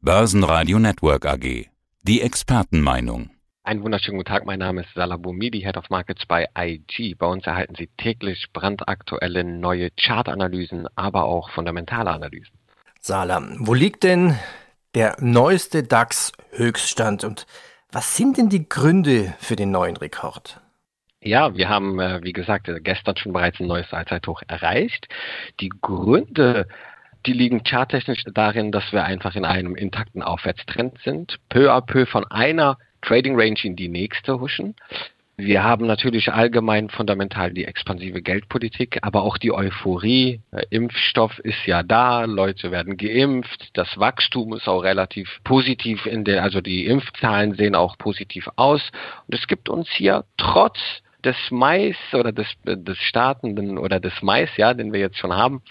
Börsenradio Network AG. Die Expertenmeinung. Einen wunderschönen guten Tag, mein Name ist Salah Boumidi, Head of Markets bei IG. Bei uns erhalten Sie täglich brandaktuelle neue Chartanalysen, aber auch fundamentale Analysen. Salah, wo liegt denn der neueste DAX-Höchststand und was sind denn die Gründe für den neuen Rekord? Ja, wir haben, äh, wie gesagt, gestern schon bereits ein neues Allzeithoch erreicht. Die Gründe die liegen charttechnisch darin, dass wir einfach in einem intakten Aufwärtstrend sind, peu à peu von einer Trading Range in die nächste huschen. Wir haben natürlich allgemein fundamental die expansive Geldpolitik, aber auch die Euphorie. Der Impfstoff ist ja da, Leute werden geimpft, das Wachstum ist auch relativ positiv in der, also die Impfzahlen sehen auch positiv aus. Und es gibt uns hier trotz des Mais oder des, des startenden oder des Mais, ja, den wir jetzt schon haben,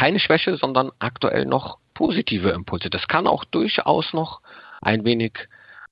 keine Schwäche, sondern aktuell noch positive Impulse. Das kann auch durchaus noch ein wenig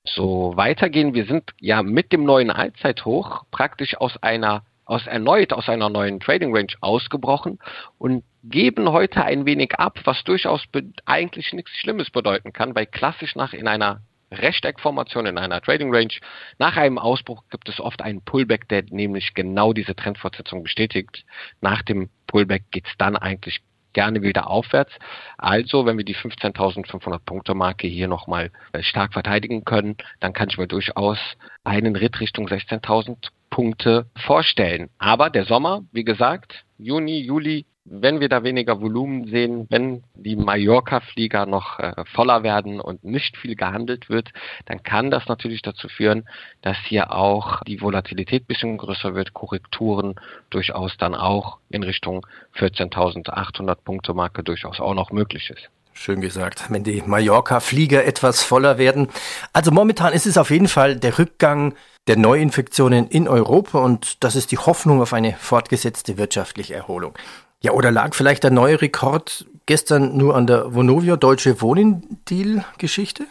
so weitergehen. Wir sind ja mit dem neuen Allzeithoch praktisch aus einer aus erneut aus einer neuen Trading Range ausgebrochen und geben heute ein wenig ab, was durchaus eigentlich nichts Schlimmes bedeuten kann, weil klassisch nach in einer Rechteckformation in einer Trading Range. Nach einem Ausbruch gibt es oft einen Pullback, der nämlich genau diese Trendfortsetzung bestätigt. Nach dem Pullback geht es dann eigentlich gerne wieder aufwärts. Also, wenn wir die 15.500 Punkte Marke hier nochmal äh, stark verteidigen können, dann kann ich mir durchaus einen Ritt Richtung 16.000 Punkte vorstellen. Aber der Sommer, wie gesagt, Juni, Juli, wenn wir da weniger Volumen sehen, wenn die Mallorca-Flieger noch äh, voller werden und nicht viel gehandelt wird, dann kann das natürlich dazu führen, dass hier auch die Volatilität bisschen größer wird, Korrekturen durchaus dann auch in Richtung 14.800 Punkte Marke durchaus auch noch möglich ist. Schön gesagt, wenn die Mallorca-Flieger etwas voller werden. Also momentan ist es auf jeden Fall der Rückgang der Neuinfektionen in Europa und das ist die Hoffnung auf eine fortgesetzte wirtschaftliche Erholung. Ja, oder lag vielleicht der neue Rekord gestern nur an der Vonovia Deutsche Wohnen-Deal-Geschichte?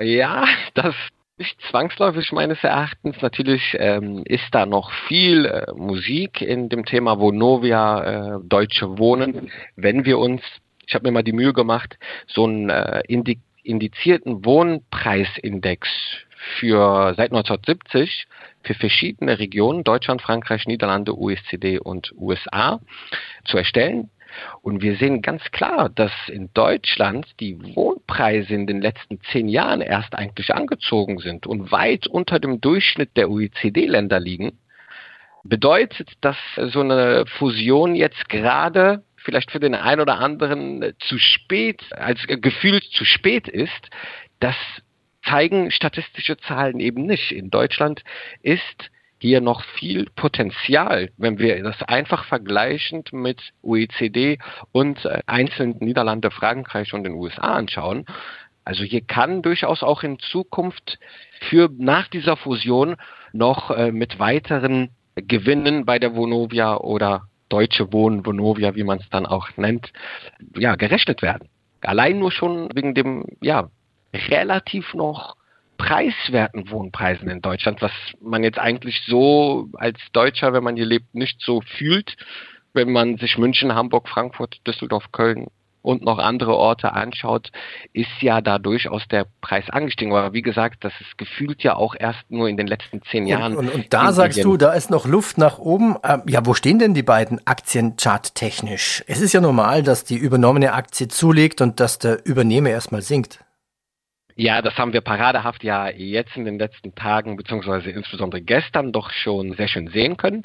Ja, das nicht zwangsläufig meines Erachtens. Natürlich ähm, ist da noch viel äh, Musik in dem Thema Vonovia äh, Deutsche Wohnen. Wenn wir uns, ich habe mir mal die Mühe gemacht, so einen äh, indi indizierten Wohnpreisindex für seit 1970 für verschiedene Regionen, Deutschland, Frankreich, Niederlande, OECD und USA, zu erstellen. Und wir sehen ganz klar, dass in Deutschland die Wohnpreise in den letzten zehn Jahren erst eigentlich angezogen sind und weit unter dem Durchschnitt der OECD-Länder liegen. Bedeutet, dass so eine Fusion jetzt gerade vielleicht für den einen oder anderen zu spät, als gefühlt zu spät ist, dass zeigen statistische Zahlen eben nicht. In Deutschland ist hier noch viel Potenzial, wenn wir das einfach vergleichend mit OECD und äh, einzelnen Niederlande, Frankreich und den USA anschauen. Also hier kann durchaus auch in Zukunft für nach dieser Fusion noch äh, mit weiteren Gewinnen bei der Vonovia oder Deutsche Wohnen, Vonovia, wie man es dann auch nennt, ja, gerechnet werden. Allein nur schon wegen dem, ja, relativ noch preiswerten Wohnpreisen in Deutschland, was man jetzt eigentlich so als Deutscher, wenn man hier lebt, nicht so fühlt, wenn man sich München, Hamburg, Frankfurt, Düsseldorf, Köln und noch andere Orte anschaut, ist ja da durchaus der Preis angestiegen. Aber wie gesagt, das ist gefühlt ja auch erst nur in den letzten zehn Jahren. Und, und, und da sagst du, da ist noch Luft nach oben. Ähm, ja, wo stehen denn die beiden Aktien charttechnisch? Es ist ja normal, dass die übernommene Aktie zulegt und dass der Übernehmer erstmal sinkt. Ja, das haben wir paradehaft ja jetzt in den letzten Tagen, beziehungsweise insbesondere gestern doch schon sehr schön sehen können.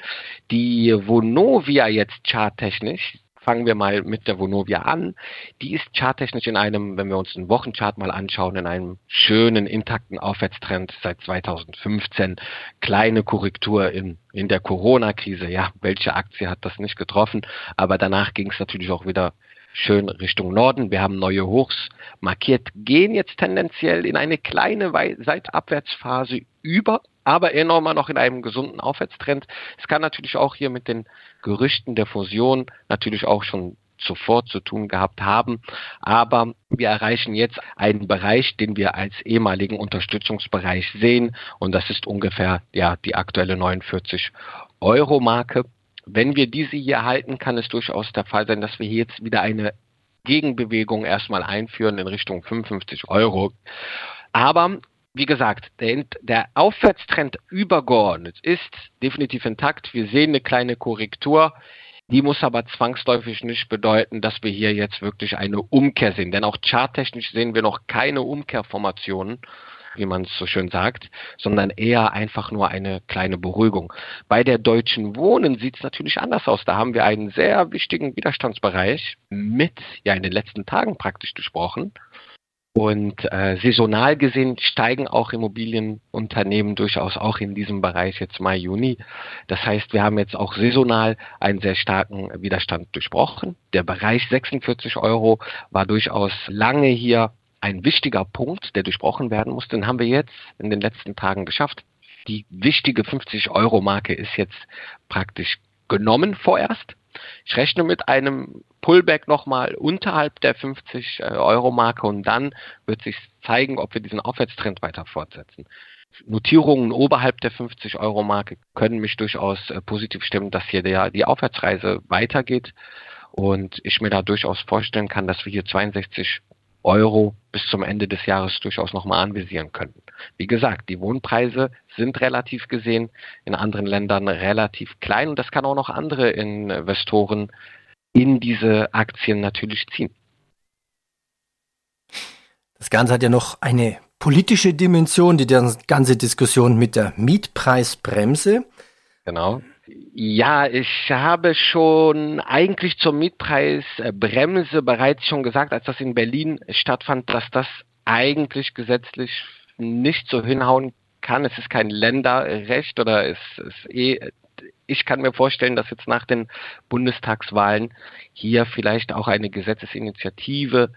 Die Vonovia jetzt charttechnisch, fangen wir mal mit der Vonovia an. Die ist charttechnisch in einem, wenn wir uns den Wochenchart mal anschauen, in einem schönen, intakten Aufwärtstrend seit 2015. Kleine Korrektur in, in der Corona-Krise. Ja, welche Aktie hat das nicht getroffen? Aber danach ging es natürlich auch wieder schön Richtung Norden. Wir haben neue Hochs markiert, gehen jetzt tendenziell in eine kleine Seitabwärtsphase über, aber eher noch in einem gesunden Aufwärtstrend. Es kann natürlich auch hier mit den Gerüchten der Fusion natürlich auch schon zuvor zu tun gehabt haben. Aber wir erreichen jetzt einen Bereich, den wir als ehemaligen Unterstützungsbereich sehen. Und das ist ungefähr ja die aktuelle 49 Euro Marke. Wenn wir diese hier halten, kann es durchaus der Fall sein, dass wir hier jetzt wieder eine Gegenbewegung erstmal einführen in Richtung 55 Euro. Aber wie gesagt, der, der Aufwärtstrend übergeordnet ist definitiv intakt. Wir sehen eine kleine Korrektur. Die muss aber zwangsläufig nicht bedeuten, dass wir hier jetzt wirklich eine Umkehr sehen. Denn auch charttechnisch sehen wir noch keine Umkehrformationen, wie man es so schön sagt, sondern eher einfach nur eine kleine Beruhigung. Bei der Deutschen Wohnen sieht es natürlich anders aus. Da haben wir einen sehr wichtigen Widerstandsbereich mit, ja in den letzten Tagen praktisch gesprochen. Und äh, saisonal gesehen steigen auch Immobilienunternehmen durchaus auch in diesem Bereich jetzt Mai, Juni. Das heißt, wir haben jetzt auch saisonal einen sehr starken Widerstand durchbrochen. Der Bereich 46 Euro war durchaus lange hier ein wichtiger Punkt, der durchbrochen werden musste. Den haben wir jetzt in den letzten Tagen geschafft. Die wichtige 50 Euro Marke ist jetzt praktisch genommen vorerst. Ich rechne mit einem Pullback nochmal unterhalb der 50 äh, Euro Marke und dann wird sich zeigen, ob wir diesen Aufwärtstrend weiter fortsetzen. Notierungen oberhalb der 50 Euro Marke können mich durchaus äh, positiv stimmen, dass hier der, die Aufwärtsreise weitergeht und ich mir da durchaus vorstellen kann, dass wir hier 62 Euro bis zum Ende des Jahres durchaus nochmal anvisieren könnten. Wie gesagt, die Wohnpreise sind relativ gesehen in anderen Ländern relativ klein und das kann auch noch andere Investoren in diese Aktien natürlich ziehen. Das Ganze hat ja noch eine politische Dimension, die ganze Diskussion mit der Mietpreisbremse. Genau. Ja, ich habe schon eigentlich zur Mietpreisbremse bereits schon gesagt, als das in Berlin stattfand, dass das eigentlich gesetzlich nicht so hinhauen kann. Es ist kein Länderrecht oder es ist eh ich kann mir vorstellen, dass jetzt nach den Bundestagswahlen hier vielleicht auch eine Gesetzesinitiative,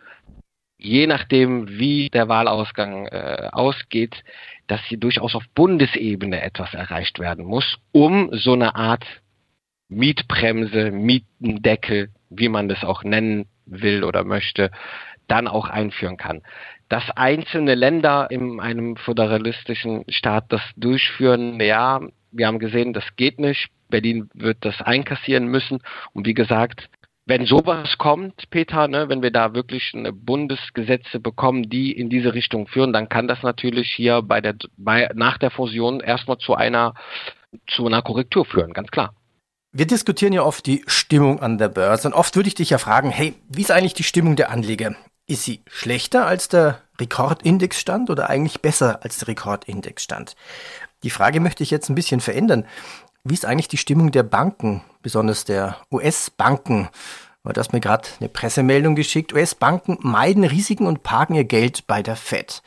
je nachdem, wie der Wahlausgang äh, ausgeht, dass hier durchaus auf Bundesebene etwas erreicht werden muss, um so eine Art Mietbremse, Mietendeckel, wie man das auch nennen will oder möchte, dann auch einführen kann. Dass einzelne Länder in einem föderalistischen Staat das durchführen, ja, wir haben gesehen, das geht nicht. Berlin wird das einkassieren müssen. Und wie gesagt, wenn sowas kommt, Peter, ne, wenn wir da wirklich Bundesgesetze bekommen, die in diese Richtung führen, dann kann das natürlich hier bei der, bei, nach der Fusion erstmal zu einer, zu einer Korrektur führen, ganz klar. Wir diskutieren ja oft die Stimmung an der Börse und oft würde ich dich ja fragen, hey, wie ist eigentlich die Stimmung der Anleger? Ist sie schlechter als der Rekordindexstand oder eigentlich besser als der Rekordindexstand? Die Frage möchte ich jetzt ein bisschen verändern. Wie ist eigentlich die Stimmung der Banken, besonders der US-Banken? Du hast mir gerade eine Pressemeldung geschickt. US-Banken meiden Risiken und parken ihr Geld bei der Fed.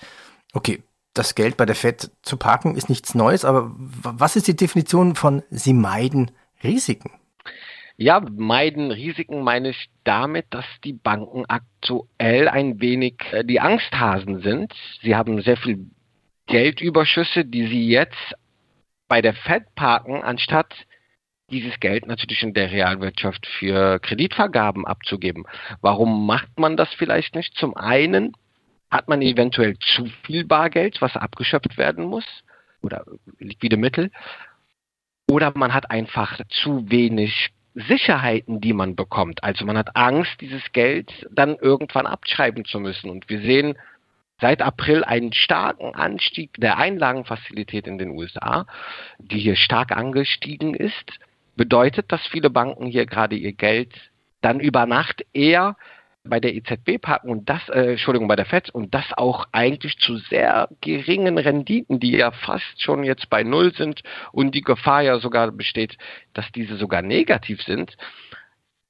Okay, das Geld bei der Fed zu parken ist nichts Neues, aber was ist die Definition von sie meiden Risiken? Ja, meiden Risiken meine ich damit, dass die Banken aktuell ein wenig äh, die Angsthasen sind. Sie haben sehr viel Geldüberschüsse, die sie jetzt bei der Fed parken, anstatt dieses Geld natürlich in der Realwirtschaft für Kreditvergaben abzugeben. Warum macht man das vielleicht nicht? Zum einen hat man eventuell zu viel Bargeld, was abgeschöpft werden muss, oder liquide Mittel, oder man hat einfach zu wenig Sicherheiten, die man bekommt. Also man hat Angst, dieses Geld dann irgendwann abschreiben zu müssen. Und wir sehen seit April einen starken Anstieg der Einlagenfazilität in den USA, die hier stark angestiegen ist, bedeutet, dass viele Banken hier gerade ihr Geld dann über Nacht eher bei der EZB parken und das, äh, Entschuldigung, bei der FED und das auch eigentlich zu sehr geringen Renditen, die ja fast schon jetzt bei Null sind und die Gefahr ja sogar besteht, dass diese sogar negativ sind.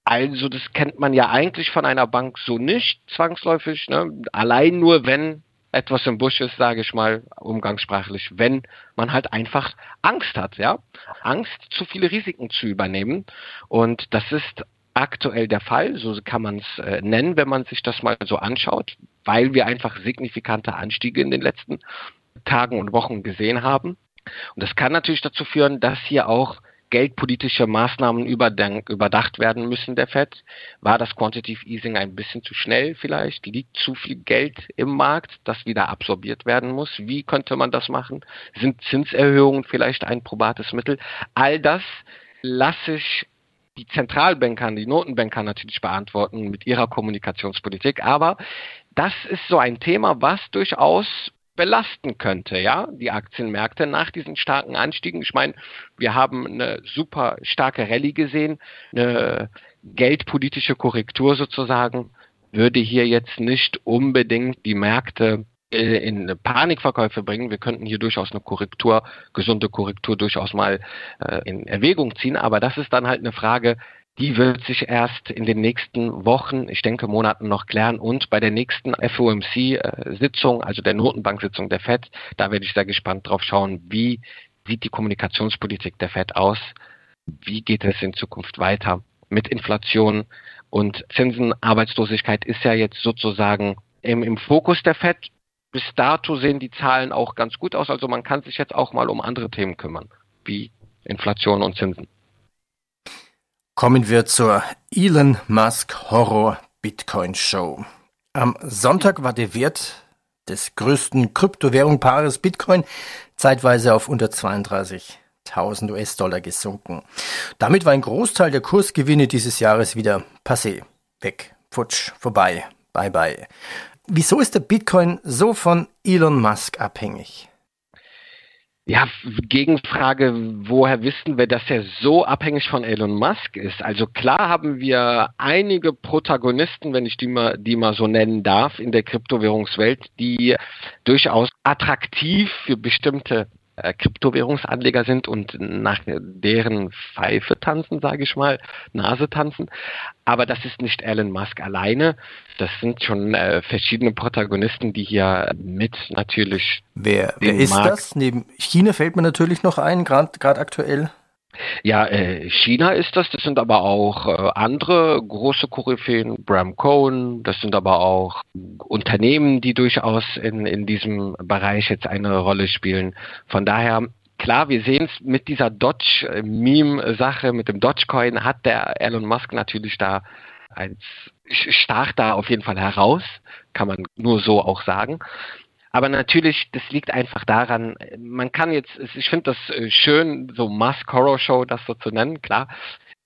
Also das kennt man ja eigentlich von einer Bank so nicht zwangsläufig. Ne? Allein nur, wenn etwas im Busch ist, sage ich mal umgangssprachlich, wenn man halt einfach Angst hat, ja, Angst, zu viele Risiken zu übernehmen. Und das ist aktuell der Fall, so kann man es äh, nennen, wenn man sich das mal so anschaut, weil wir einfach signifikante Anstiege in den letzten Tagen und Wochen gesehen haben. Und das kann natürlich dazu führen, dass hier auch geldpolitische Maßnahmen überdacht werden müssen der Fed? War das Quantitative Easing ein bisschen zu schnell vielleicht? Liegt zu viel Geld im Markt, das wieder absorbiert werden muss? Wie könnte man das machen? Sind Zinserhöhungen vielleicht ein probates Mittel? All das lasse ich die Zentralbanker, die Notenbanker natürlich beantworten mit ihrer Kommunikationspolitik. Aber das ist so ein Thema, was durchaus belasten könnte, ja, die Aktienmärkte nach diesen starken Anstiegen. Ich meine, wir haben eine super starke Rallye gesehen, eine geldpolitische Korrektur sozusagen, würde hier jetzt nicht unbedingt die Märkte äh, in Panikverkäufe bringen. Wir könnten hier durchaus eine Korrektur, gesunde Korrektur durchaus mal äh, in Erwägung ziehen, aber das ist dann halt eine Frage, die wird sich erst in den nächsten Wochen, ich denke Monaten noch klären und bei der nächsten FOMC-Sitzung, also der Notenbank-Sitzung der FED, da werde ich sehr gespannt drauf schauen, wie sieht die Kommunikationspolitik der FED aus, wie geht es in Zukunft weiter mit Inflation und Zinsen. Arbeitslosigkeit ist ja jetzt sozusagen im, im Fokus der FED. Bis dato sehen die Zahlen auch ganz gut aus, also man kann sich jetzt auch mal um andere Themen kümmern, wie Inflation und Zinsen. Kommen wir zur Elon Musk Horror Bitcoin Show. Am Sonntag war der Wert des größten Kryptowährungpaares Bitcoin zeitweise auf unter 32.000 US-Dollar gesunken. Damit war ein Großteil der Kursgewinne dieses Jahres wieder passé, weg, futsch, vorbei, bye bye. Wieso ist der Bitcoin so von Elon Musk abhängig? Ja, Gegenfrage, woher wissen wir, dass er so abhängig von Elon Musk ist? Also klar haben wir einige Protagonisten, wenn ich die mal, die mal so nennen darf, in der Kryptowährungswelt, die durchaus attraktiv für bestimmte äh, Kryptowährungsanleger sind und nach deren Pfeife tanzen, sage ich mal, Nase tanzen. Aber das ist nicht Elon Musk alleine. Das sind schon äh, verschiedene Protagonisten, die hier mit natürlich. Wer, wer ist Markt das? Neben China fällt mir natürlich noch ein, gerade aktuell. Ja, äh, China ist das, das sind aber auch äh, andere große Koryphäen, Bram Cohen, das sind aber auch Unternehmen, die durchaus in, in diesem Bereich jetzt eine Rolle spielen. Von daher, klar, wir sehen es mit dieser Dodge-Meme-Sache, mit dem Dogecoin hat der Elon Musk natürlich da eins stach da auf jeden Fall heraus, kann man nur so auch sagen. Aber natürlich, das liegt einfach daran, man kann jetzt, ich finde das äh, schön, so Musk Horror Show, das so zu nennen, klar.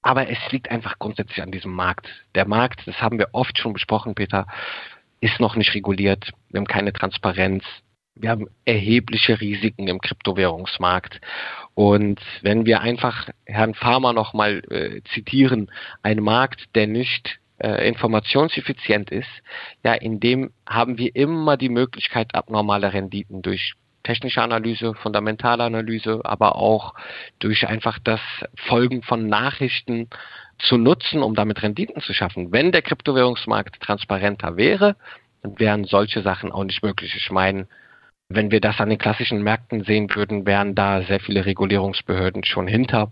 Aber es liegt einfach grundsätzlich an diesem Markt. Der Markt, das haben wir oft schon besprochen, Peter, ist noch nicht reguliert. Wir haben keine Transparenz. Wir haben erhebliche Risiken im Kryptowährungsmarkt. Und wenn wir einfach Herrn Farmer nochmal äh, zitieren, ein Markt, der nicht äh, informationseffizient ist, ja, in dem haben wir immer die Möglichkeit, abnormale Renditen durch technische Analyse, fundamentale Analyse, aber auch durch einfach das Folgen von Nachrichten zu nutzen, um damit Renditen zu schaffen. Wenn der Kryptowährungsmarkt transparenter wäre, dann wären solche Sachen auch nicht möglich. Ich meine, wenn wir das an den klassischen Märkten sehen würden, wären da sehr viele Regulierungsbehörden schon hinter,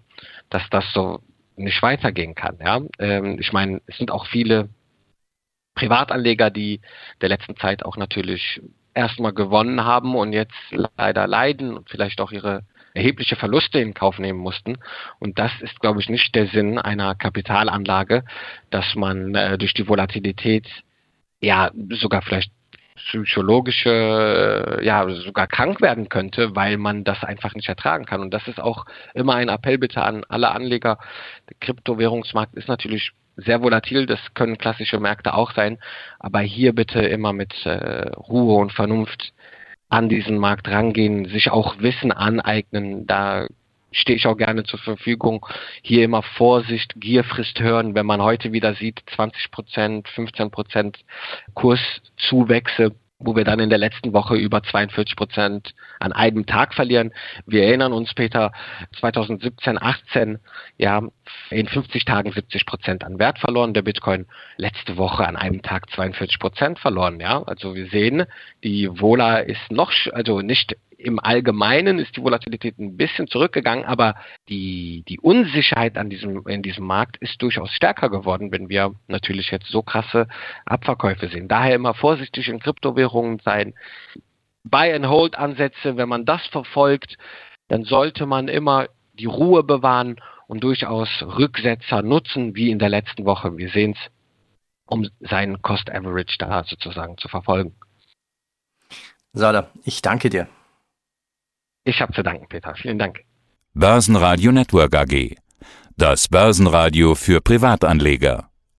dass das so nicht weitergehen kann. Ja? Ähm, ich meine, es sind auch viele Privatanleger, die der letzten Zeit auch natürlich erstmal gewonnen haben und jetzt leider leiden und vielleicht auch ihre erhebliche Verluste in Kauf nehmen mussten. Und das ist, glaube ich, nicht der Sinn einer Kapitalanlage, dass man äh, durch die Volatilität ja sogar vielleicht psychologische, äh, ja, sogar krank werden könnte, weil man das einfach nicht ertragen kann. Und das ist auch immer ein Appell bitte an alle Anleger. Der Kryptowährungsmarkt ist natürlich sehr volatil, das können klassische Märkte auch sein, aber hier bitte immer mit äh, Ruhe und Vernunft an diesen Markt rangehen, sich auch Wissen aneignen, da stehe ich auch gerne zur Verfügung. Hier immer Vorsicht, Gier frisst hören. Wenn man heute wieder sieht, 20 Prozent, 15 Prozent Kurszuwächse, wo wir dann in der letzten Woche über 42 Prozent an einem Tag verlieren. Wir erinnern uns, Peter, 2017, 18, ja, in 50 Tagen 70 Prozent an Wert verloren. Der Bitcoin letzte Woche an einem Tag 42 Prozent verloren, ja. Also wir sehen, die Vola ist noch, also nicht im Allgemeinen ist die Volatilität ein bisschen zurückgegangen, aber die, die Unsicherheit an diesem, in diesem Markt ist durchaus stärker geworden, wenn wir natürlich jetzt so krasse Abverkäufe sehen. Daher immer vorsichtig in Kryptowährungen sein. Buy-and-Hold-Ansätze, wenn man das verfolgt, dann sollte man immer die Ruhe bewahren und durchaus Rücksetzer nutzen, wie in der letzten Woche. Wir sehen es, um seinen Cost Average da sozusagen zu verfolgen. Sada, ich danke dir. Ich habe zu danken, Peter. Vielen Dank. Börsenradio Network AG. Das Börsenradio für Privatanleger.